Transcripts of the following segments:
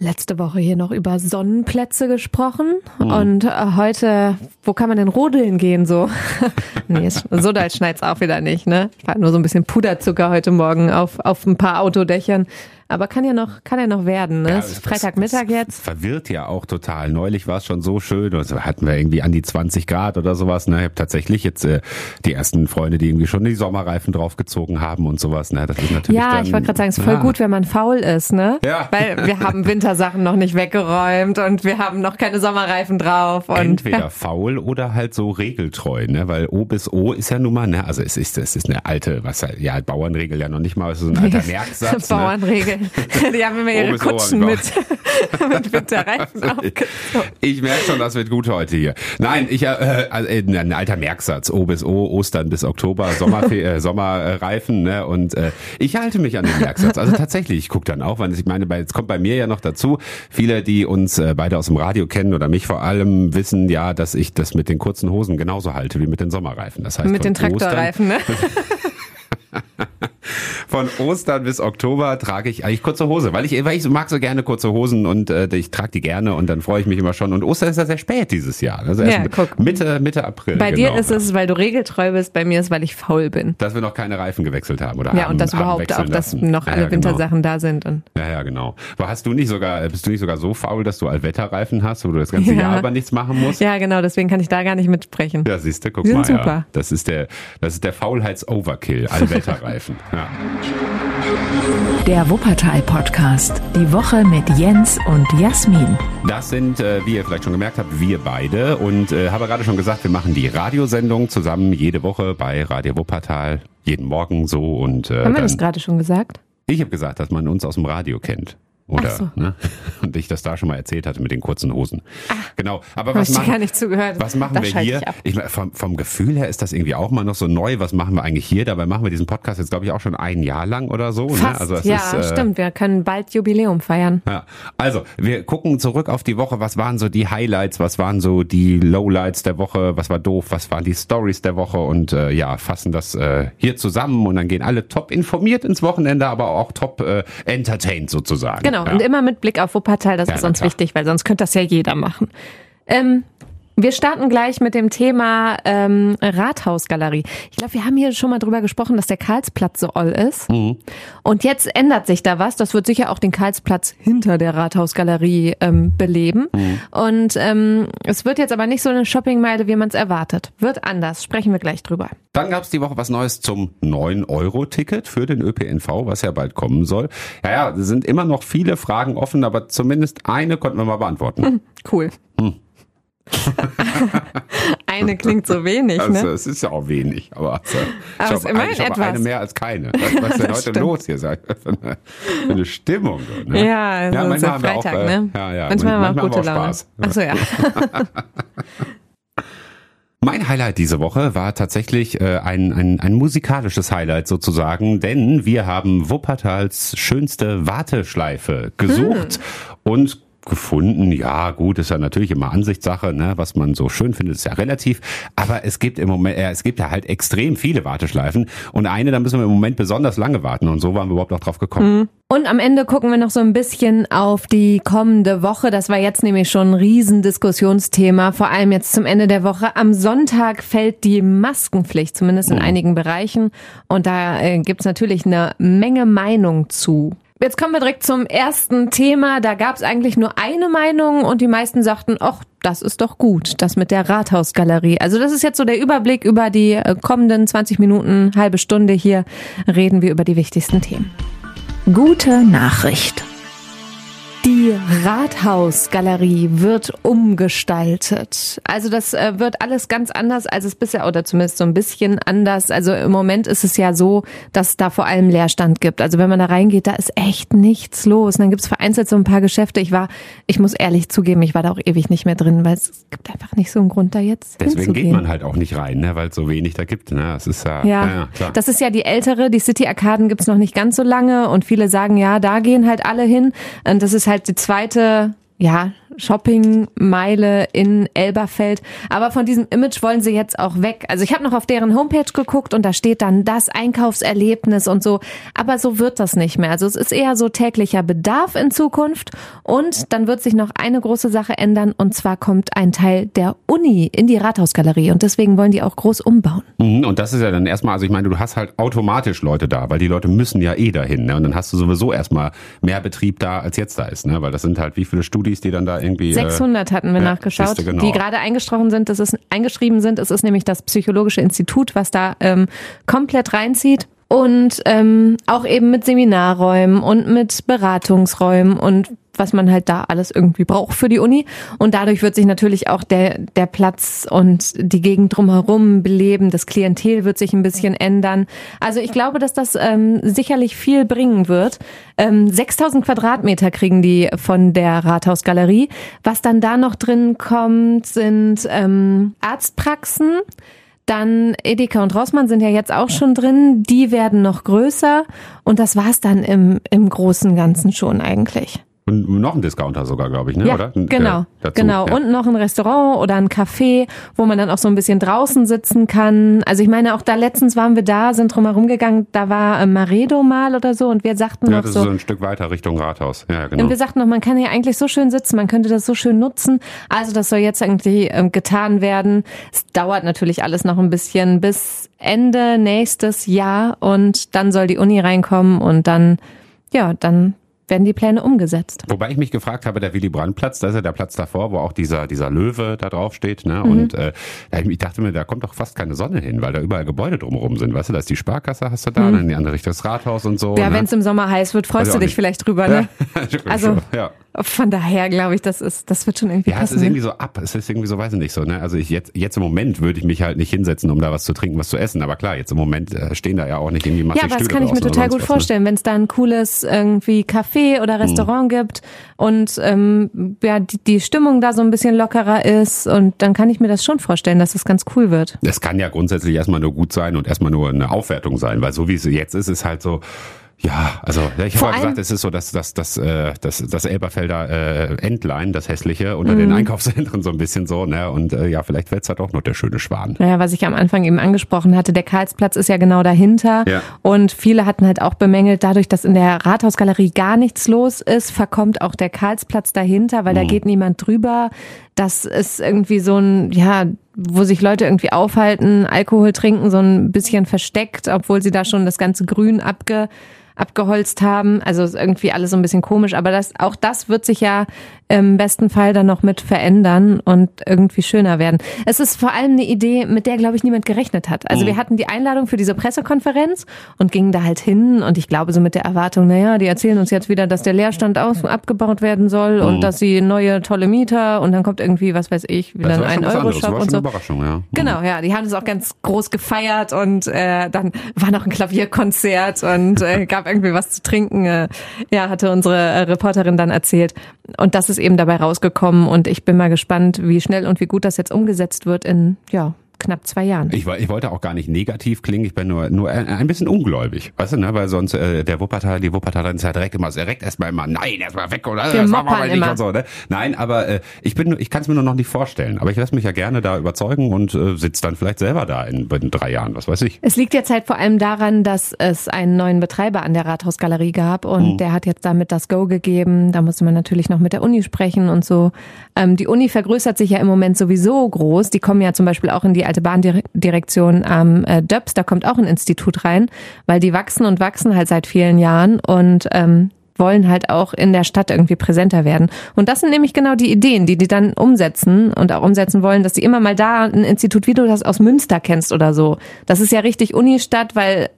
letzte Woche hier noch über Sonnenplätze gesprochen mhm. und äh, heute, wo kann man denn rodeln gehen so? nee, so da schneit's auch wieder nicht, ne? Ich war nur so ein bisschen Puderzucker heute Morgen auf, auf ein paar Autodächern. Aber kann ja noch, kann ja noch werden. Ne? Ja, ist Freitagmittag jetzt. Verwirrt ja auch total. Neulich war es schon so schön. Also hatten wir irgendwie an die 20 Grad oder sowas. Ne? Ich habe tatsächlich jetzt äh, die ersten Freunde, die irgendwie schon die Sommerreifen draufgezogen haben und sowas. Ne? Das ist natürlich ja, dann, ich wollte gerade sagen, es ist voll ja. gut, wenn man faul ist, ne? Ja. Weil wir haben Wintersachen noch nicht weggeräumt und wir haben noch keine Sommerreifen drauf. Und, Entweder ja. faul oder halt so regeltreu, ne? Weil O bis O ist ja nun mal, ne? Also es ist, es ist eine alte, was ja, Bauernregel ja noch nicht mal, es ist ein alter Merksatz. Ne? Bauernregel. Die haben immer ihre Kutschen mit, mit Winterreifen Ich merke schon, das wird gut heute hier. Nein, ich äh, also, äh, ein alter Merksatz. O bis O, Ostern bis Oktober, Sommer, äh, Sommerreifen. Ne? Und äh, ich halte mich an den Merksatz. Also tatsächlich, ich gucke dann auch, weil ich meine, es kommt bei mir ja noch dazu. Viele, die uns äh, beide aus dem Radio kennen oder mich vor allem, wissen ja, dass ich das mit den kurzen Hosen genauso halte wie mit den Sommerreifen. Das heißt, mit den Traktorreifen, Ostern, ne? Von Ostern bis Oktober trage ich eigentlich kurze Hose, weil ich, weil ich mag so gerne kurze Hosen und äh, ich trage die gerne und dann freue ich mich immer schon. Und Ostern ist ja sehr spät dieses Jahr. Also ja, guck. Mitte, Mitte April. Bei genau. dir ist es, weil du regeltreu bist, bei mir ist, weil ich faul bin. Dass wir noch keine Reifen gewechselt haben oder Ja, haben, und dass überhaupt auch, dass noch alle ja, ja, genau. Wintersachen da sind. Und ja, ja, genau. Aber hast du nicht sogar, bist du nicht sogar so faul, dass du Allwetterreifen hast, wo du das ganze Jahr über nichts machen musst? Ja, genau, deswegen kann ich da gar nicht mitsprechen. Ja, siehst du, guck Die mal. Super. Das ist der, das ist der Faulheits-Overkill, Allwetterreifen. ja. Der Wuppertal-Podcast. Die Woche mit Jens und Jasmin. Das sind, äh, wie ihr vielleicht schon gemerkt habt, wir beide. Und äh, habe gerade schon gesagt, wir machen die Radiosendung zusammen jede Woche bei Radio Wuppertal. Jeden Morgen so. Und, äh, Haben wir das gerade schon gesagt? Ich habe gesagt, dass man uns aus dem Radio kennt. Oder, so. ne? Und ich das da schon mal erzählt hatte mit den kurzen Hosen. Ah, genau. Aber was machen, gar nicht zugehört. was machen wir hier? Ich, ich vom, vom Gefühl her ist das irgendwie auch mal noch so neu. Was machen wir eigentlich hier? Dabei machen wir diesen Podcast jetzt, glaube ich, auch schon ein Jahr lang oder so. Ne? Fast, ne? also ja, ist, äh, stimmt. Wir können bald Jubiläum feiern. Ja. Also, wir gucken zurück auf die Woche. Was waren so die Highlights? Was waren so die Lowlights der Woche? Was war doof? Was waren die Stories der Woche? Und äh, ja, fassen das äh, hier zusammen und dann gehen alle top informiert ins Wochenende, aber auch top äh, entertained sozusagen. Genau. Genau, ja. und immer mit Blick auf Wuppertal, das ja, ist uns wichtig, weil sonst könnte das ja jeder machen. Ähm, wir starten gleich mit dem Thema ähm, Rathausgalerie. Ich glaube, wir haben hier schon mal drüber gesprochen, dass der Karlsplatz so all ist. Mhm. Und jetzt ändert sich da was. Das wird sicher auch den Karlsplatz hinter der Rathausgalerie ähm, beleben. Mhm. Und ähm, es wird jetzt aber nicht so eine Shoppingmeile, wie man es erwartet. Wird anders. Sprechen wir gleich drüber. Dann gab es die Woche was Neues zum 9-Euro-Ticket für den ÖPNV, was ja bald kommen soll. Ja, ja, es sind immer noch viele Fragen offen, aber zumindest eine konnten wir mal beantworten. Mhm, cool. Mhm. eine klingt so wenig, also, ne? Es ist ja auch wenig, aber, also, aber ich habe ich hab eine mehr als keine. Was, ist denn heute stimmt. los hier? Für eine, für eine Stimmung. Ne? Ja, ja manchmal so Freitag, auch, äh, ne? Ja, ja, manchmal, manchmal haben wir auch gute Laune. Spaß. Ach so, ja. Mein Highlight diese Woche war tatsächlich äh, ein, ein, ein musikalisches Highlight sozusagen, denn wir haben Wuppertals schönste Warteschleife gesucht hm. und gefunden. Ja, gut, ist ja natürlich immer Ansichtssache, ne? was man so schön findet, ist ja relativ. Aber es gibt im Moment, äh, es gibt ja halt extrem viele Warteschleifen und eine, da müssen wir im Moment besonders lange warten und so waren wir überhaupt auch drauf gekommen. Mhm. Und am Ende gucken wir noch so ein bisschen auf die kommende Woche. Das war jetzt nämlich schon ein Riesendiskussionsthema, vor allem jetzt zum Ende der Woche. Am Sonntag fällt die Maskenpflicht, zumindest in mhm. einigen Bereichen. Und da äh, gibt's natürlich eine Menge Meinung zu. Jetzt kommen wir direkt zum ersten Thema. Da gab es eigentlich nur eine Meinung und die meisten sagten, ach, das ist doch gut, das mit der Rathausgalerie. Also das ist jetzt so der Überblick über die äh, kommenden 20 Minuten, halbe Stunde hier reden wir über die wichtigsten Themen. Gute Nachricht. Die Rathausgalerie wird umgestaltet. Also das äh, wird alles ganz anders, als es bisher oder zumindest so ein bisschen anders. Also im Moment ist es ja so, dass da vor allem Leerstand gibt. Also wenn man da reingeht, da ist echt nichts los. Und dann gibt es vereinzelt so ein paar Geschäfte. Ich war, ich muss ehrlich zugeben, ich war da auch ewig nicht mehr drin, weil es gibt einfach nicht so einen Grund da jetzt. Deswegen geht man halt auch nicht rein, ne? weil es so wenig da gibt. Ne? Das ist ja, ja, ja klar. Das ist ja die ältere, die City Arkaden gibt's noch nicht ganz so lange und viele sagen, ja, da gehen halt alle hin. Und das ist halt die zweite ja, Shoppingmeile in Elberfeld. Aber von diesem Image wollen sie jetzt auch weg. Also ich habe noch auf deren Homepage geguckt und da steht dann das Einkaufserlebnis und so. Aber so wird das nicht mehr. Also es ist eher so täglicher Bedarf in Zukunft. Und dann wird sich noch eine große Sache ändern und zwar kommt ein Teil der Uni in die Rathausgalerie und deswegen wollen die auch groß umbauen. Mhm, und das ist ja dann erstmal, also ich meine, du hast halt automatisch Leute da, weil die Leute müssen ja eh dahin. Ne? Und dann hast du sowieso erstmal mehr Betrieb da, als jetzt da ist. Ne? Weil das sind halt wie viele Studis, die dann da irgendwie... 600 äh, hatten wir ja, nachgeschaut, genau. die gerade eingeschrieben sind. Das ist eingeschrieben sind. Es ist nämlich das Psychologische Institut, was da ähm, komplett reinzieht und ähm, auch eben mit Seminarräumen und mit Beratungsräumen und was man halt da alles irgendwie braucht für die Uni. Und dadurch wird sich natürlich auch der, der Platz und die Gegend drumherum beleben. Das Klientel wird sich ein bisschen ändern. Also ich glaube, dass das ähm, sicherlich viel bringen wird. Ähm, 6000 Quadratmeter kriegen die von der Rathausgalerie. Was dann da noch drin kommt, sind ähm, Arztpraxen. Dann Edeka und Rossmann sind ja jetzt auch schon drin. Die werden noch größer. Und das war's dann im, im großen Ganzen schon eigentlich. Und noch ein Discounter sogar, glaube ich, ne? Ja, oder? Genau, äh, genau. Ja. Und noch ein Restaurant oder ein Café, wo man dann auch so ein bisschen draußen sitzen kann. Also ich meine, auch da letztens waren wir da, sind drumherum gegangen, da war äh, Maredo mal oder so und wir sagten ja, noch das so. ist so ein Stück weiter Richtung Rathaus. Ja, genau. Und wir sagten noch, man kann hier eigentlich so schön sitzen, man könnte das so schön nutzen. Also das soll jetzt irgendwie äh, getan werden. Es dauert natürlich alles noch ein bisschen bis Ende nächstes Jahr und dann soll die Uni reinkommen und dann, ja, dann werden die Pläne umgesetzt. Wobei ich mich gefragt habe, der Willy Brandt Platz, da ist ja der Platz davor, wo auch dieser dieser Löwe da drauf steht, ne? Mhm. Und äh, ich dachte mir, da kommt doch fast keine Sonne hin, weil da überall Gebäude drumherum sind, weißt du, da ist die Sparkasse hast du da, mhm. dann in die andere Richtung das Rathaus und so. Ja, ne? wenn es im Sommer heiß wird, freust du dich nicht. vielleicht drüber, ne? also ja. Von daher glaube ich, das ist, das wird schon irgendwie ja, passen. Ja, es ist irgendwie so ab. Es ist irgendwie so, weiß ich nicht so. Ne? Also ich jetzt, jetzt im Moment würde ich mich halt nicht hinsetzen, um da was zu trinken, was zu essen. Aber klar, jetzt im Moment äh, stehen da ja auch nicht irgendwie massig Ja, aber das Stühle kann ich mir total gut was, ne? vorstellen, ne? wenn es da ein cooles irgendwie Café oder Restaurant hm. gibt und ähm, ja die, die Stimmung da so ein bisschen lockerer ist und dann kann ich mir das schon vorstellen, dass es das ganz cool wird. Es kann ja grundsätzlich erstmal nur gut sein und erstmal nur eine Aufwertung sein, weil so wie es jetzt ist, ist halt so ja, also ich habe ja gesagt, es ist so, dass das das äh, das das Elberfelder äh, Endline, das hässliche unter mhm. den Einkaufszentren so ein bisschen so, ne? Und äh, ja, vielleicht wird's halt auch noch der schöne Schwan. Naja, was ich am Anfang eben angesprochen hatte, der Karlsplatz ist ja genau dahinter ja. und viele hatten halt auch bemängelt, dadurch, dass in der Rathausgalerie gar nichts los ist, verkommt auch der Karlsplatz dahinter, weil mhm. da geht niemand drüber. Das ist irgendwie so ein ja wo sich Leute irgendwie aufhalten, Alkohol trinken, so ein bisschen versteckt, obwohl sie da schon das ganze Grün abge abgeholzt haben. Also ist irgendwie alles so ein bisschen komisch, aber das, auch das wird sich ja im besten Fall dann noch mit verändern und irgendwie schöner werden. Es ist vor allem eine Idee, mit der, glaube ich, niemand gerechnet hat. Also mhm. wir hatten die Einladung für diese Pressekonferenz und gingen da halt hin und ich glaube so mit der Erwartung, naja, die erzählen uns jetzt wieder, dass der Leerstand aus abgebaut werden soll mhm. und dass sie neue tolle Mieter und dann kommt irgendwie, was weiß ich, wieder ein Euro-Shop und so. Überraschung, ja. Mhm. Genau, ja, die haben es auch ganz groß gefeiert und äh, dann war noch ein Klavierkonzert und äh, gab irgendwie was zu trinken. Äh, ja, hatte unsere äh, Reporterin dann erzählt. Und das ist eben dabei rausgekommen und ich bin mal gespannt, wie schnell und wie gut das jetzt umgesetzt wird in, ja, knapp zwei Jahren. Ich, ich wollte auch gar nicht negativ klingen, ich bin nur, nur ein, bisschen ungläubig. Weißt du, ne? Weil sonst äh, der Wuppertal, die Wuppertaler ist ja direkt immer direkt erstmal immer, nein, erstmal weg oder Wir das machen wir nicht und so, ne? Nein, aber äh, ich bin ich kann es mir nur noch nicht vorstellen. Aber ich lasse mich ja gerne da überzeugen und äh, sitze dann vielleicht selber da in, in drei Jahren, was weiß ich. Es liegt jetzt halt vor allem daran, dass es einen neuen Betreiber an der Rathausgalerie gab und mhm. der hat jetzt damit das Go gegeben. Da musste man natürlich noch mit der Uni sprechen und so. Ähm, die Uni vergrößert sich ja im Moment sowieso groß. Die kommen ja zum Beispiel auch in die alte Bahndirektion am äh, Döps. Da kommt auch ein Institut rein, weil die wachsen und wachsen halt seit vielen Jahren und ähm, wollen halt auch in der Stadt irgendwie präsenter werden. Und das sind nämlich genau die Ideen, die die dann umsetzen und auch umsetzen wollen, dass sie immer mal da ein Institut, wie du das aus Münster kennst oder so. Das ist ja richtig Unistadt, weil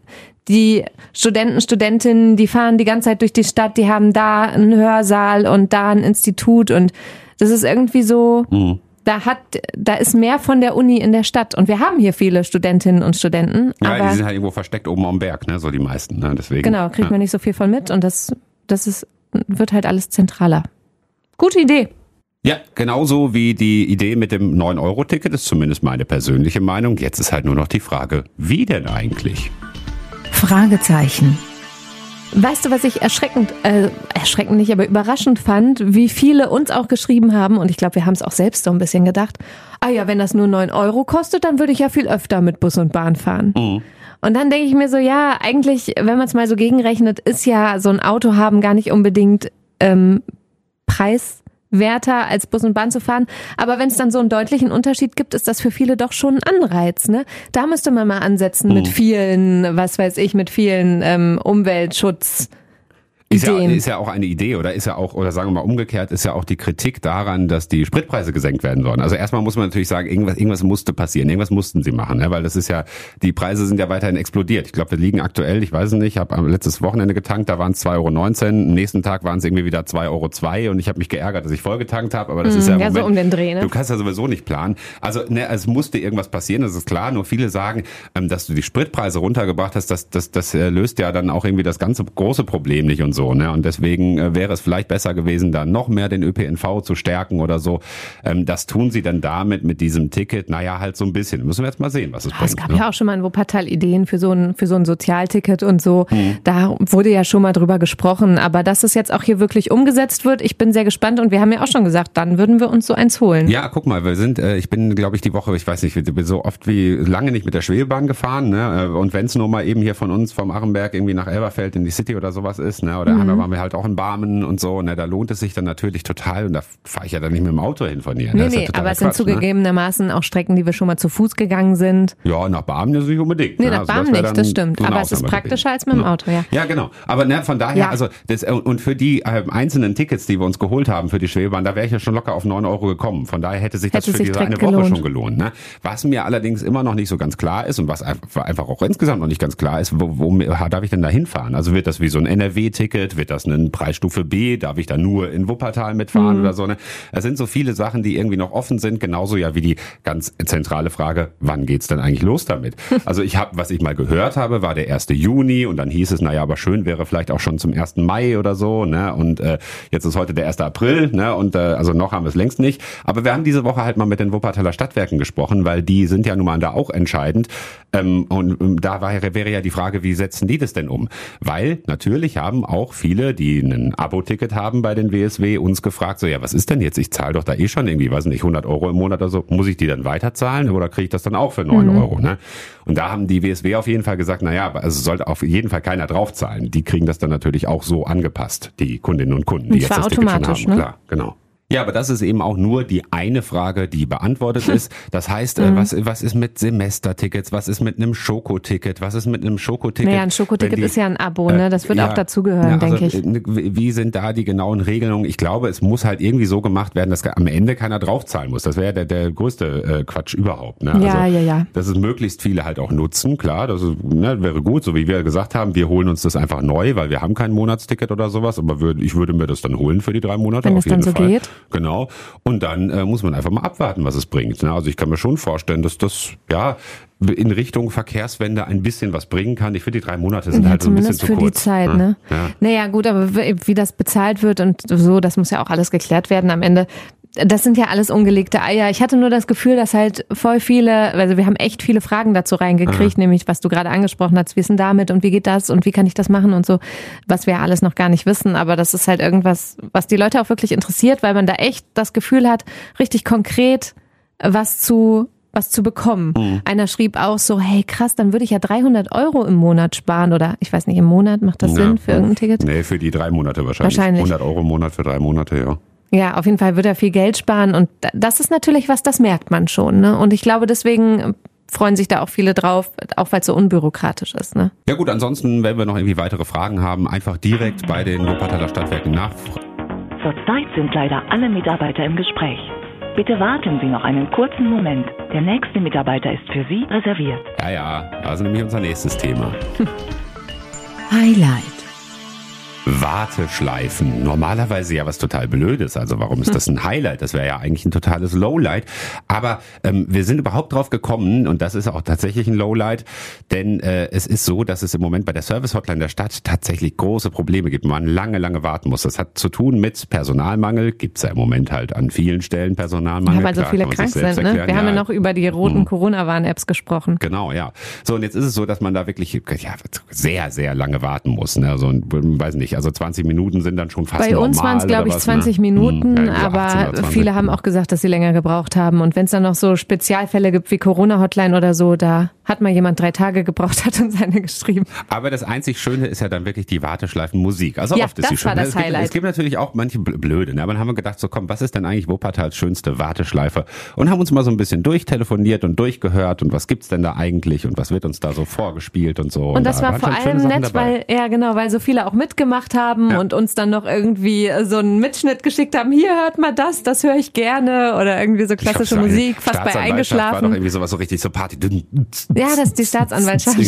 die Studenten, Studentinnen, die fahren die ganze Zeit durch die Stadt, die haben da einen Hörsaal und da ein Institut und das ist irgendwie so, mhm. Da hat, da ist mehr von der Uni in der Stadt und wir haben hier viele Studentinnen und Studenten. Ja, aber die sind halt irgendwo versteckt oben am Berg, ne, so die meisten, ne, deswegen. Genau, kriegt ja. man nicht so viel von mit und das, das ist, wird halt alles zentraler. Gute Idee. Ja, genauso wie die Idee mit dem 9-Euro-Ticket ist zumindest meine persönliche Meinung. Jetzt ist halt nur noch die Frage, wie denn eigentlich? Fragezeichen. Weißt du, was ich erschreckend, äh, erschreckend nicht, aber überraschend fand, wie viele uns auch geschrieben haben, und ich glaube, wir haben es auch selbst so ein bisschen gedacht, ah ja, wenn das nur neun Euro kostet, dann würde ich ja viel öfter mit Bus und Bahn fahren. Mhm. Und dann denke ich mir so, ja, eigentlich, wenn man es mal so gegenrechnet, ist ja so ein Auto haben gar nicht unbedingt ähm, preiswerter als Bus und Bahn zu fahren. Aber wenn es dann so einen deutlichen Unterschied gibt, ist das für viele doch schon ein Anreiz. Ne? Da müsste man mal ansetzen mit vielen, was weiß ich, mit vielen ähm, Umweltschutz. Ist ja, ist ja auch eine Idee oder ist ja auch, oder sagen wir mal umgekehrt, ist ja auch die Kritik daran, dass die Spritpreise gesenkt werden sollen. Also erstmal muss man natürlich sagen, irgendwas, irgendwas musste passieren, irgendwas mussten sie machen, ne? weil das ist ja, die Preise sind ja weiterhin explodiert. Ich glaube, wir liegen aktuell, ich weiß es nicht, ich habe letztes Wochenende getankt, da waren es 2,19 Euro, am nächsten Tag waren es irgendwie wieder 2,02 Euro und ich habe mich geärgert, dass ich voll getankt habe, aber das ist ja, ja Moment, so um den Dreh, ne? du kannst ja sowieso nicht planen. Also ne, es musste irgendwas passieren, das ist klar, nur viele sagen, ähm, dass du die Spritpreise runtergebracht hast, das, das, das äh, löst ja dann auch irgendwie das ganze große Problem nicht und so. Ne? Und deswegen äh, wäre es vielleicht besser gewesen, da noch mehr den ÖPNV zu stärken oder so. Ähm, das tun sie dann damit mit diesem Ticket, naja, halt so ein bisschen. Müssen wir jetzt mal sehen, was es ja, bringt. Es gab ne? ja auch schon mal in Wuppertal Ideen für so ein, für so ein Sozialticket und so. Hm. Da wurde ja schon mal drüber gesprochen. Aber dass es jetzt auch hier wirklich umgesetzt wird, ich bin sehr gespannt und wir haben ja auch schon gesagt, dann würden wir uns so eins holen. Ja, guck mal, wir sind, äh, ich bin, glaube ich, die Woche, ich weiß nicht, ich bin so oft wie lange nicht mit der Schwebebahn gefahren, ne? Äh, und wenn es nur mal eben hier von uns vom Achenberg irgendwie nach Elberfeld in die City oder sowas ist, ne? Oder mhm. waren wir halt auch in Barmen und so, ne, da lohnt es sich dann natürlich total und da fahre ich ja dann nicht mit dem Auto hin von hier. Nee, nee, ja aber es sind ne? zugegebenermaßen ne? auch Strecken, die wir schon mal zu Fuß gegangen sind. Ja, nach Barmen ist nicht unbedingt. Nee, ne? nach also Barmen nicht, das stimmt. So aber es ist praktischer als mit dem Auto, ja. Ja, genau. Aber ne, von daher, ja. also das, und für die äh, einzelnen Tickets, die wir uns geholt haben für die Schwebebahn, da wäre ich ja schon locker auf neun Euro gekommen. Von daher hätte sich das hätte für sich diese eine Woche gelohnt. schon gelohnt. Ne? Was mir allerdings immer noch nicht so ganz klar ist und was einfach auch insgesamt noch nicht ganz klar ist, wo, wo darf ich denn da hinfahren? Also wird das wie so ein NRW-Ticket? Wird das eine Preisstufe B? Darf ich da nur in Wuppertal mitfahren mhm. oder so. Ne? Es sind so viele Sachen, die irgendwie noch offen sind, genauso ja wie die ganz zentrale Frage, wann geht's denn eigentlich los damit? Also ich habe, was ich mal gehört habe, war der 1. Juni und dann hieß es, naja, aber schön wäre vielleicht auch schon zum 1. Mai oder so, ne? Und äh, jetzt ist heute der 1. April, ne? Und äh, also noch haben wir es längst nicht. Aber wir haben diese Woche halt mal mit den Wuppertaler Stadtwerken gesprochen, weil die sind ja nun mal da auch entscheidend. Ähm, und ähm, da wäre, wäre ja die Frage, wie setzen die das denn um? Weil natürlich haben auch viele, die ein Abo-Ticket haben bei den WSW, uns gefragt, so ja, was ist denn jetzt? Ich zahle doch da eh schon irgendwie, weiß nicht, 100 Euro im Monat oder so. Muss ich die dann weiterzahlen oder kriege ich das dann auch für 9 mhm. Euro? Ne? Und da haben die WSW auf jeden Fall gesagt, na ja, also sollte auf jeden Fall keiner draufzahlen. Die kriegen das dann natürlich auch so angepasst, die Kundinnen und Kunden, die und jetzt das Ticket schon haben. Ne? Klar, genau. Ja, aber das ist eben auch nur die eine Frage, die beantwortet ist. Das heißt, äh, mhm. was, was ist mit Semestertickets? Was ist mit einem Schokoticket? Was ist mit einem Schokoticket? Naja, ein Schokoticket die, ist ja ein Abo, ne? Das wird ja, auch dazugehören, ja, also, denke ich. Äh, wie sind da die genauen Regelungen? Ich glaube, es muss halt irgendwie so gemacht werden, dass am Ende keiner draufzahlen muss. Das wäre der, der größte äh, Quatsch überhaupt. Ne? Ja, also, ja, ja. Dass es möglichst viele halt auch nutzen, klar, das ist, ne, wäre gut, so wie wir gesagt haben, wir holen uns das einfach neu, weil wir haben kein Monatsticket oder sowas, aber würd, ich würde mir das dann holen für die drei Monate. Wenn es dann so Fall. geht. Genau. Und dann äh, muss man einfach mal abwarten, was es bringt. Ne? Also ich kann mir schon vorstellen, dass das ja in Richtung Verkehrswende ein bisschen was bringen kann. Ich finde, die drei Monate sind ja, halt so ein bisschen zu für kurz. die Zeit, ne? Ja. Naja, gut, aber wie das bezahlt wird und so, das muss ja auch alles geklärt werden am Ende das sind ja alles ungelegte Eier. Ich hatte nur das Gefühl, dass halt voll viele, also wir haben echt viele Fragen dazu reingekriegt, Aha. nämlich was du gerade angesprochen hast, wie ist denn damit und wie geht das und wie kann ich das machen und so, was wir alles noch gar nicht wissen. Aber das ist halt irgendwas, was die Leute auch wirklich interessiert, weil man da echt das Gefühl hat, richtig konkret was zu was zu bekommen. Mhm. Einer schrieb auch so, hey krass, dann würde ich ja 300 Euro im Monat sparen oder ich weiß nicht, im Monat macht das ja. Sinn für irgendein Ticket? Nee, für die drei Monate wahrscheinlich. wahrscheinlich. 100 Euro im Monat für drei Monate, ja. Ja, auf jeden Fall wird er viel Geld sparen und das ist natürlich was, das merkt man schon. Ne? Und ich glaube, deswegen freuen sich da auch viele drauf, auch weil es so unbürokratisch ist. Ne? Ja gut, ansonsten, wenn wir noch irgendwie weitere Fragen haben, einfach direkt bei den Wuppertaler Stadtwerken nachfragen. Zurzeit sind leider alle Mitarbeiter im Gespräch. Bitte warten Sie noch einen kurzen Moment. Der nächste Mitarbeiter ist für Sie reserviert. Ja, ja, das ist nämlich unser nächstes Thema. Highlight. Warteschleifen. Normalerweise ja was total Blödes. Also warum ist das ein Highlight? Das wäre ja eigentlich ein totales Lowlight. Aber ähm, wir sind überhaupt drauf gekommen und das ist auch tatsächlich ein Lowlight, denn äh, es ist so, dass es im Moment bei der Service-Hotline der Stadt tatsächlich große Probleme gibt. Man lange, lange warten muss. Das hat zu tun mit Personalmangel. Gibt's ja im Moment halt an vielen Stellen Personalmangel. Ja, weil so Klar, viele krank sind. Ne? Wir haben ja Ja, noch über die roten Corona-Warn-Apps gesprochen. Genau, ja. So, und jetzt ist es so, dass man da wirklich ja, sehr, sehr lange warten muss. Ne? Also, weiß nicht, also 20 Minuten sind dann schon fast Bei normal. uns waren es, glaube ich, oder was, 20 ne? Minuten, Hm, ja, irgendwie so 18 aber oder 20. viele haben auch gesagt, dass sie länger gebraucht haben. Und wenn es dann noch so Spezialfälle gibt wie Corona-Hotline oder so, da hat mal jemand drei Tage gebraucht, hat uns eine geschrieben. Aber das einzig Schöne ist ja dann wirklich die Warteschleifenmusik. Also Ja, oft ist das sie schön. war das es, gibt, Highlight. es gibt natürlich auch manche bl- blöde, ne? aber dann haben wir gedacht, so komm, was ist denn eigentlich Wuppertals schönste Warteschleife? Und haben uns mal so ein bisschen durchtelefoniert und durchgehört und was gibt's denn da eigentlich und was wird uns da so vorgespielt und so. Und das da war vor allem nett, dabei. weil, ja genau, weil so viele auch mitgemacht haben Ja. und uns dann noch irgendwie so einen Mitschnitt geschickt haben, hier hört mal das, das höre ich gerne oder irgendwie so glaub, klassische Musik, fast bei Staatsanwaltschaft War doch eingeschlafen. irgendwie sowas so richtig so Party. Ja, das ist die Staatsanwaltschaft,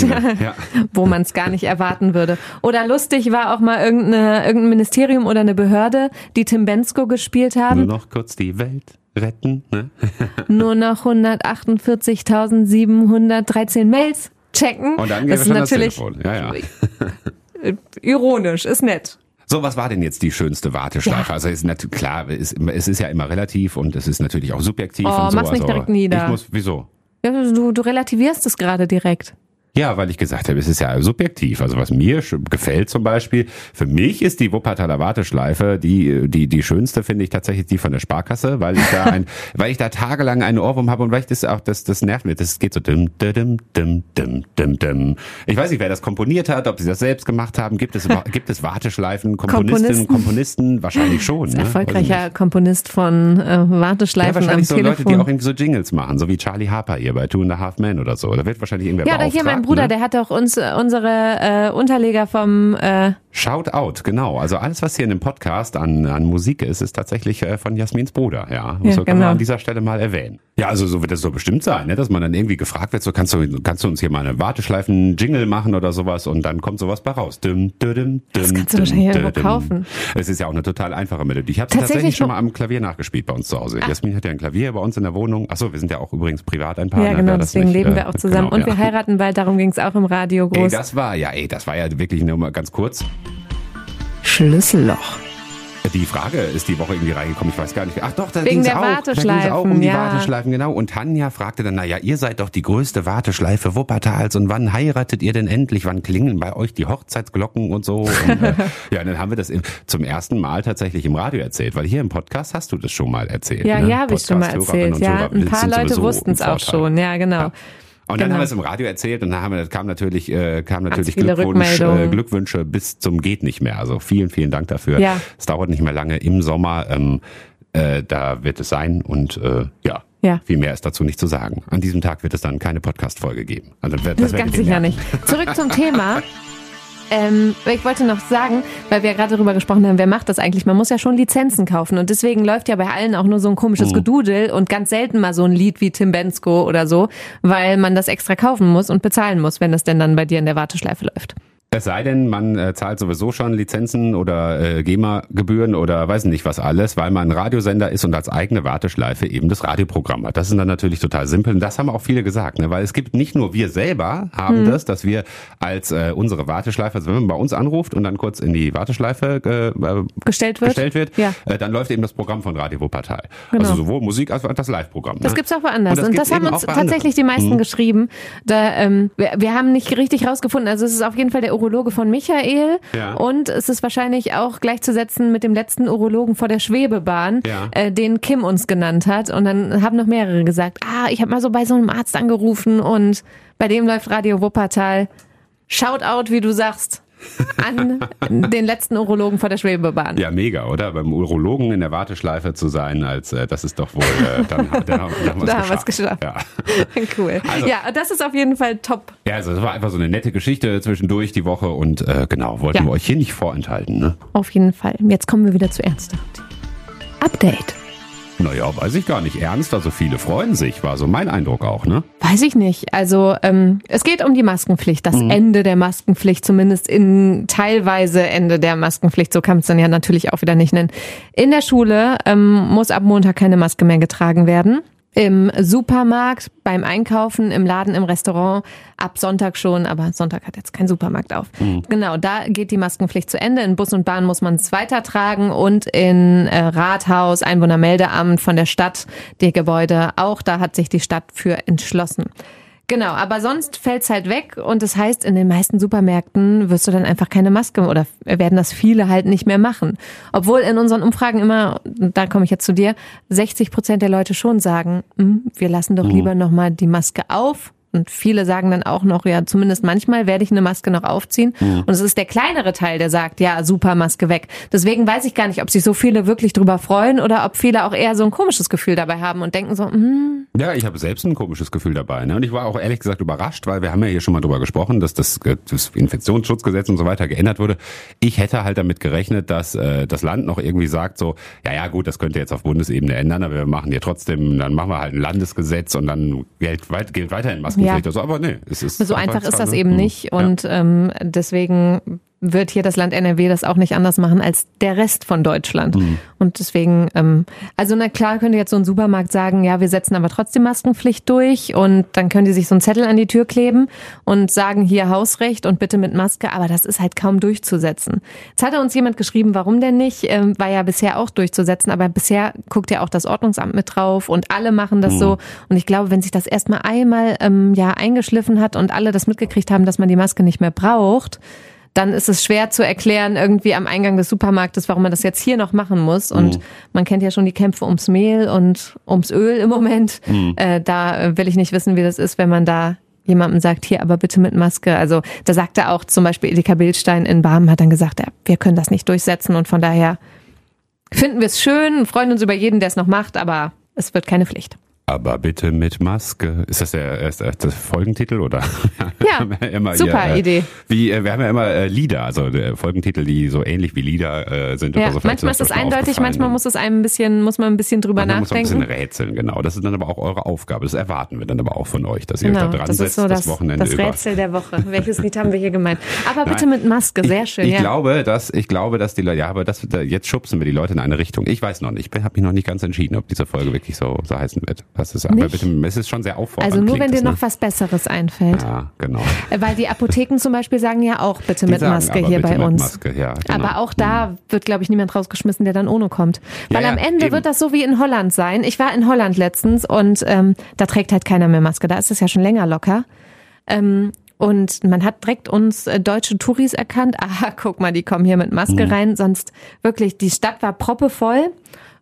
Ja. wo man es gar nicht erwarten würde. Oder lustig war auch mal irgendeine, irgendein Ministerium oder eine Behörde, die Tim Bensko gespielt Nur haben. noch kurz die Welt retten. Ne? Nur noch 148.713 Mails checken. Und dann geht das ist das natürlich Telefon. Ja, ja. ironisch, ist nett. So, was war denn jetzt die schönste Warteschleife? Ja. Also ist natürlich klar, es, es ist ja immer relativ und es ist natürlich auch subjektiv Oh, und so. mach's nicht also direkt nieder. Ich muss, wieso? Ja, du, du relativierst es gerade direkt. Ja, weil ich gesagt habe, es ist ja subjektiv. Also was mir gefällt zum Beispiel, für mich ist die Wuppertaler Warteschleife die die die schönste finde ich tatsächlich die von der Sparkasse, weil ich da ein, weil ich da tagelang einen Ohrwurm habe und weil ich das auch das das nervt mir. Das geht so dim dim dim dim dim dim. Ich weiß nicht, wer das komponiert hat, ob sie das selbst gemacht haben. Gibt es gibt es Warteschleifen, Komponistinnen, Komponisten. Komponisten? Wahrscheinlich schon. Ne? Erfolgreicher. Komponist von äh, Ja, Warteschleifen am wahrscheinlich so Telefon. Leute, die auch irgendwie so Jingles machen, so wie Charlie Harper hier bei Two and a Half Men oder so. Da wird wahrscheinlich irgendwer ja, beauftragt, Bruder, ne? der hat auch uns äh, unsere äh, Unterleger vom äh, Shout out, genau. Also alles, was hier in dem Podcast an, an Musik ist, ist tatsächlich äh, von Jasmins Bruder. Ja, Ja, so kann genau. man an dieser Stelle mal erwähnen. Ja, also so wird es so bestimmt sein, ne? dass man dann irgendwie gefragt wird, so kannst du, kannst du uns hier mal eine Warteschleifen-Jingle machen oder sowas und dann kommt sowas bei raus. Dim, dim, dim, Das kannst du wahrscheinlich dim. kaufen. Es ist ja auch eine total einfache Melodie. Ich habe sie Tatsächlich tatsächlich schon mal am Klavier nachgespielt bei uns zu Hause. Jasmin hat ja ein Klavier bei uns in der Wohnung. Achso, wir sind ja auch übrigens privat ein Partner. ja genau, das deswegen nicht, leben äh, wir auch zusammen genau, und ja. wir heiraten bald, darum ging es auch im Radio Ey, groß. das war, ja, ey, das war ja wirklich nur mal ganz kurz. Schlüsselloch. Die Frage ist die Woche irgendwie reingekommen, ich weiß gar nicht. Ach doch, da ging es auch, da ging's Warteschleifen, auch um die ja. Warteschleifen, genau. Und Tanja fragte dann, naja, ihr seid doch die größte Warteschleife Wuppertals und wann heiratet ihr denn endlich? Wann klingeln bei euch die Hochzeitsglocken und so? Und, äh, ja, dann haben wir das im, zum ersten Mal tatsächlich im Radio erzählt, weil hier im Podcast hast du das schon mal erzählt. Ja, ne? hier habe ich schon mal erzählt. und Ja, ein paar Leute wussten es auch schon. Ja, genau. Ja. Und dann Genau. haben wir es im Radio erzählt und dann haben wir, kam natürlich, äh, kam natürlich Glückwunsch, äh. Glückwünsche bis zum geht nicht mehr. Also vielen, vielen Dank dafür. Ja. Es dauert nicht mehr lange im Sommer. Ähm, äh, da wird es sein und äh, ja. Ja. Viel mehr ist dazu nicht zu sagen. An diesem Tag wird es dann keine Podcast-Folge geben. Also, das, Das ganz sicher merken. nicht. Zurück zum Thema. Ähm, ich wollte noch sagen, weil wir gerade darüber gesprochen haben, wer macht das eigentlich? Man muss ja schon Lizenzen kaufen und deswegen läuft ja bei allen auch nur so ein komisches Mhm. Gedudel und ganz selten mal so ein Lied wie Tim Bensko oder so, weil man das extra kaufen muss und bezahlen muss, wenn das denn dann bei dir in der Warteschleife läuft. Es sei denn, man äh, zahlt sowieso schon Lizenzen oder äh, GEMA-Gebühren oder weiß nicht was alles, weil man ein Radiosender ist und als eigene Warteschleife eben das Radioprogramm hat. Das ist dann natürlich total simpel und das haben auch viele gesagt, ne? weil es gibt nicht nur wir selber haben das, dass wir als äh, unsere Warteschleife, also wenn man bei uns anruft und dann kurz in die Warteschleife äh, äh, Gestellt wird? gestellt wird, Ja. äh, dann läuft eben das Programm von Radio Wuppertal. Genau. Also sowohl Musik als auch das Live-Programm. Das ne? gibt's auch woanders. Und das Und das, haben uns bei anderen. tatsächlich die meisten Mhm. geschrieben. Da, ähm, wir, wir haben nicht richtig rausgefunden. Also es ist auf jeden Fall der Urologe von Michael Ja. und es ist wahrscheinlich auch gleichzusetzen mit dem letzten Urologen vor der Schwebebahn, Ja. äh, den Kim uns genannt hat. Und dann haben noch mehrere gesagt, ah, ich habe mal so bei so einem Arzt angerufen und bei dem läuft Radio Wuppertal. Shout out, wie du sagst, an den letzten Urologen vor der Schwebebahn. Ja, mega, oder? Beim Urologen in der Warteschleife zu sein, als äh, das ist doch wohl, äh, dann, dann, dann haben es Da haben wir geschafft. es geschafft. Ja. cool. Also- ja, das ist auf jeden Fall top. ja, also das war einfach so eine nette Geschichte zwischendurch die Woche und äh, genau, wollten Ja. wir euch hier nicht vorenthalten. Ne? Auf jeden Fall. Jetzt kommen wir wieder zu ernster. Update. Naja, weiß ich gar nicht. Ernst, also viele freuen sich, war so mein Eindruck auch, ne? Weiß ich nicht. Also ähm, es geht um die Maskenpflicht, das mhm. Ende der Maskenpflicht, zumindest in teilweise Ende der Maskenpflicht, so kann man es dann ja natürlich auch wieder nicht nennen. In der Schule ähm, muss ab Montag keine Maske mehr getragen werden im Supermarkt, beim Einkaufen, im Laden, im Restaurant, ab Sonntag schon, aber Sonntag hat jetzt kein Supermarkt auf. Mhm. Genau, da geht die Maskenpflicht zu Ende. In Bus und Bahn muss man es weitertragen und in äh, Rathaus, Einwohnermeldeamt von der Stadt, die Gebäude auch, da hat sich die Stadt für entschlossen. Genau, aber sonst fällt's halt weg und das heißt, in den meisten Supermärkten wirst du dann einfach keine Maske oder werden das viele halt nicht mehr machen. Obwohl in unseren Umfragen immer, da komme ich jetzt zu dir, 60 Prozent der Leute schon sagen, hm, wir lassen doch mhm. lieber nochmal die Maske auf und viele sagen dann auch noch, ja, zumindest manchmal werde ich eine Maske noch aufziehen. Mhm. Und es ist der kleinere Teil, der sagt, ja, super, Maske weg. Deswegen weiß ich gar nicht, ob sich so viele wirklich drüber freuen oder ob viele auch eher so ein komisches Gefühl dabei haben und denken so, hm. Ja, ich habe selbst ein komisches Gefühl dabei. Ne? Und ich war auch ehrlich gesagt überrascht, weil wir haben ja hier schon mal drüber gesprochen, dass das, das Infektionsschutzgesetz und so weiter geändert wurde. Ich hätte halt damit gerechnet, dass äh, das Land noch irgendwie sagt so, ja, ja, gut, das könnte jetzt auf Bundesebene ändern, aber wir machen hier trotzdem, dann machen wir halt ein Landesgesetz und dann gilt, gilt weiterhin Masken ja. Also, aber nee, es ist so einfach ist das eben nicht und ja. ähm, deswegen wird hier das Land NRW das auch nicht anders machen als der Rest von Deutschland. Mhm. Und deswegen, ähm, also na klar könnte jetzt so ein Supermarkt sagen, ja, wir setzen aber trotzdem Maskenpflicht durch und dann können die sich so einen Zettel an die Tür kleben und sagen, hier Hausrecht und bitte mit Maske, aber das ist halt kaum durchzusetzen. Jetzt hatte uns jemand geschrieben, warum denn nicht, ähm, war ja bisher auch durchzusetzen, aber bisher guckt ja auch das Ordnungsamt mit drauf und alle machen das mhm. so. Und ich glaube, wenn sich das erstmal einmal ähm, ja eingeschliffen hat und alle das mitgekriegt haben, dass man die Maske nicht mehr braucht, dann ist es schwer zu erklären irgendwie am Eingang des Supermarktes, warum man das jetzt hier noch machen muss. Und mhm. man kennt ja schon die Kämpfe ums Mehl und ums Öl im Moment. Mhm. Äh, da will ich nicht wissen, wie das ist, wenn man da jemandem sagt, hier aber bitte mit Maske. Also da sagte auch zum Beispiel Edeka Bildstein in Barmen, hat dann gesagt, ja, wir können das nicht durchsetzen und von daher finden wir es schön, freuen uns über jeden, der es noch macht, aber es wird keine Pflicht. Aber bitte mit Maske. Ist das der, ist das der Folgentitel oder? Ja, immer, super ja, äh, Idee. Wie, äh, wir haben ja immer äh, Lieder, also Folgentitel, die so ähnlich wie Lieder äh, sind. Ja, so. manchmal ist es eindeutig, manchmal muss es einem ein bisschen, muss man ein bisschen drüber manchmal nachdenken. Muss man ein bisschen rätseln, genau. Das ist dann aber auch eure Aufgabe. Das erwarten wir dann aber auch von euch, dass ihr genau, euch da dran das setzt, so das, das Wochenende Das Rätsel über. der Woche. Welches Lied haben wir hier gemeint? Aber bitte Nein, mit Maske, sehr schön. Ich, ich ja. glaube, dass, ich glaube, dass die Leute, ja, aber das, jetzt schubsen wir die Leute in eine Richtung. Ich weiß noch nicht. Ich habe mich noch nicht ganz entschieden, ob diese Folge wirklich so, so heißen wird. Was ist, aber bitte es ist schon sehr auffordernd. Also nur wenn dir das, noch ne? was Besseres einfällt. Ja, genau. Äh, weil die Apotheken zum Beispiel sagen ja auch bitte Die mit Maske hier bei uns. Maske, ja, genau. Aber auch da wird, glaube ich, niemand rausgeschmissen, der dann ohne kommt. Weil ja, am Ende eben. wird das so wie in Holland sein. Ich war in Holland letztens und ähm, da trägt halt keiner mehr Maske. Da ist es ja schon länger locker. Ähm, und man hat direkt uns äh, deutsche Touris erkannt. Aha, guck mal, die kommen hier mit Maske mhm. rein. Sonst wirklich, die Stadt war proppevoll.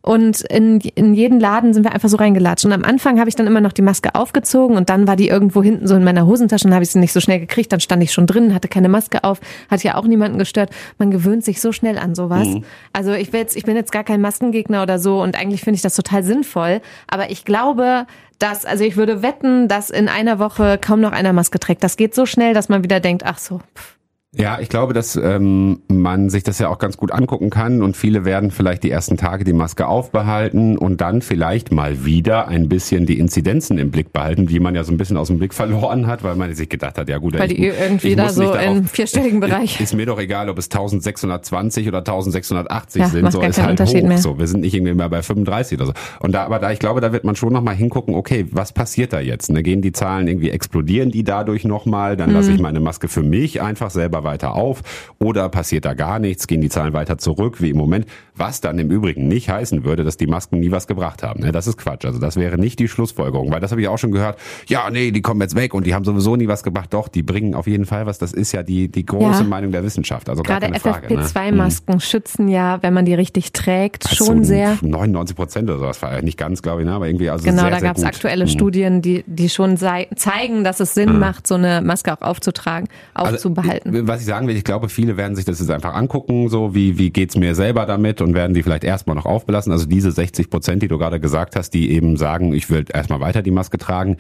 Und in, in jeden Laden sind wir einfach so reingelatscht. Und am Anfang habe ich dann immer noch die Maske aufgezogen und dann war die irgendwo hinten so in meiner Hosentasche und habe ich sie nicht so schnell gekriegt. Dann stand ich schon drin, hatte keine Maske auf, hat ja auch niemanden gestört. Man gewöhnt sich so schnell an sowas. Mhm. Also ich, will jetzt, ich bin jetzt gar kein Maskengegner oder so und eigentlich finde ich das total sinnvoll. Aber ich glaube, dass, also ich würde wetten, dass in einer Woche kaum noch einer Maske trägt. Das geht so schnell, dass man wieder denkt, ach so, pff, ja, ich glaube, dass ähm, man sich das ja auch ganz gut angucken kann und viele werden vielleicht die ersten Tage die Maske aufbehalten und dann vielleicht mal wieder ein bisschen die Inzidenzen im Blick behalten, die man ja so ein bisschen aus dem Blick verloren hat, weil man sich gedacht hat, ja gut, weil ich, die irgendwie da so im vierstelligen Bereich. Ist mir doch egal, ob es 1620 oder 1680 ja, sind, so ist halt hoch. Mehr. So, wir sind nicht irgendwie mehr bei 35 oder so. Und da, aber da, ich glaube, da wird man schon nochmal hingucken, okay, was passiert da jetzt? Ne? Gehen die Zahlen irgendwie explodieren die dadurch nochmal? Dann mhm. lasse ich meine Maske für mich einfach selber weiter auf oder passiert da gar nichts, gehen die Zahlen weiter zurück wie im Moment, was dann im Übrigen nicht heißen würde, dass die Masken nie was gebracht haben. Ne? Das ist Quatsch. Also das wäre nicht die Schlussfolgerung, weil das habe ich auch schon gehört. Ja, nee, die kommen jetzt weg und die haben sowieso nie was gebracht. Doch, die bringen auf jeden Fall was. Das ist ja die, die große ja. Meinung der Wissenschaft. Also Gerade FFP2-Masken ne? schützen ja, wenn man die richtig trägt, also schon sehr. 99 Prozent oder sowas. Nicht ganz, glaube ich, ne? aber irgendwie also Genau, sehr, da gab es aktuelle mhm. Studien, die, die schon zeigen, dass es Sinn mhm. macht, so eine Maske auch aufzutragen, aufzubehalten. Also, was ich sagen will, ich glaube, viele werden sich das jetzt einfach angucken, so wie, wie geht's mir selber damit und werden die vielleicht erstmal noch aufbelassen. Also diese 60 Prozent, die du gerade gesagt hast, die eben sagen, ich will erstmal weiter die Maske tragen.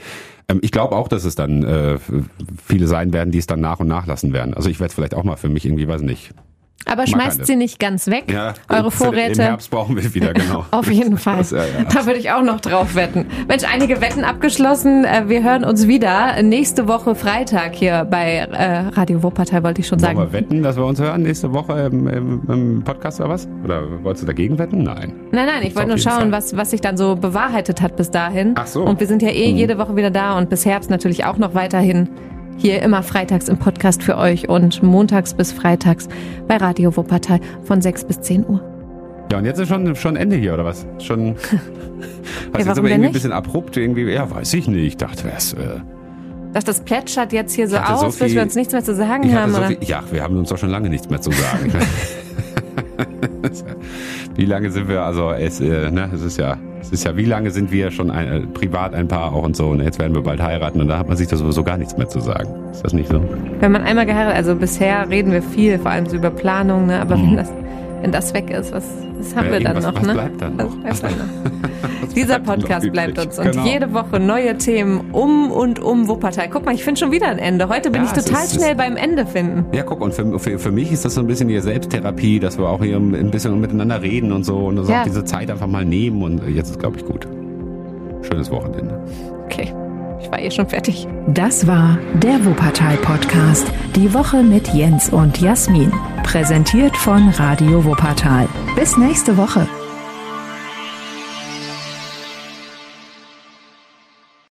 Ähm, ich glaube auch, dass es dann äh, viele sein werden, die es dann nach und nach lassen werden. Also ich werde es vielleicht auch mal für mich irgendwie, weiß nicht, Aber schmeißt sie nicht ganz weg. Ja, Eure Vorräte. Im Herbst brauchen wir wieder, genau. Auf jeden Fall. Das, ja, ja. Da würde ich auch noch drauf wetten. Mensch, einige Wetten abgeschlossen. Äh, wir hören uns wieder nächste Woche Freitag hier bei äh, Radio Wuppertal, wollte ich schon sagen. Wollen wir wetten, dass wir uns hören nächste Woche im, im, im Podcast oder was? Oder wolltest du dagegen wetten? Nein. Nein, nein, ich wollte nur schauen, was, was sich dann so bewahrheitet hat bis dahin. Ach so. Und wir sind ja eh hm. jede Woche wieder da und bis Herbst natürlich auch noch weiterhin hier immer freitags im Podcast für euch und montags bis freitags bei Radio Wuppertal von 6 bis 10 Uhr. Ja, und jetzt ist schon, schon Ende hier, oder was? Schon. Was ja, jetzt aber irgendwie ein bisschen abrupt, irgendwie, ja, weiß ich nicht. Ich dachte, was. Äh dass das plätschert jetzt hier so aus, so viel, bis wir uns nichts mehr zu sagen haben. So viel, ja, wir haben uns doch schon lange nichts mehr zu sagen. wie lange sind wir, also es, äh, ne, es ist ja es ist ja, wie lange sind wir schon ein, äh, privat ein Paar auch und so. Und jetzt werden wir bald heiraten und da hat man sich da sowieso gar nichts mehr zu sagen. Ist das nicht so? Wenn man einmal geheiratet, also bisher reden wir viel, vor allem so über Planung, ne? aber mhm. wenn, das, wenn das weg ist, was, was haben ja, wir dann noch? Was ne? bleibt dann noch? Was bleibt noch? Dieser Podcast bleibt uns und genau. jede Woche neue Themen um und um Wuppertal. Guck mal, ich finde schon wieder ein Ende. Heute bin ja, ich total ist, schnell beim Ende finden. Ja, guck, und für, für, für, mich ist das so ein bisschen die Selbsttherapie, dass wir auch hier ein bisschen miteinander reden und so und uns ja. auch diese Zeit einfach mal nehmen und jetzt ist, glaube ich, gut. Schönes Wochenende. Okay. Ich war eh schon fertig. Das war der Wuppertal Podcast. Die Woche mit Jens und Jasmin. Präsentiert von Radio Wuppertal. Bis nächste Woche.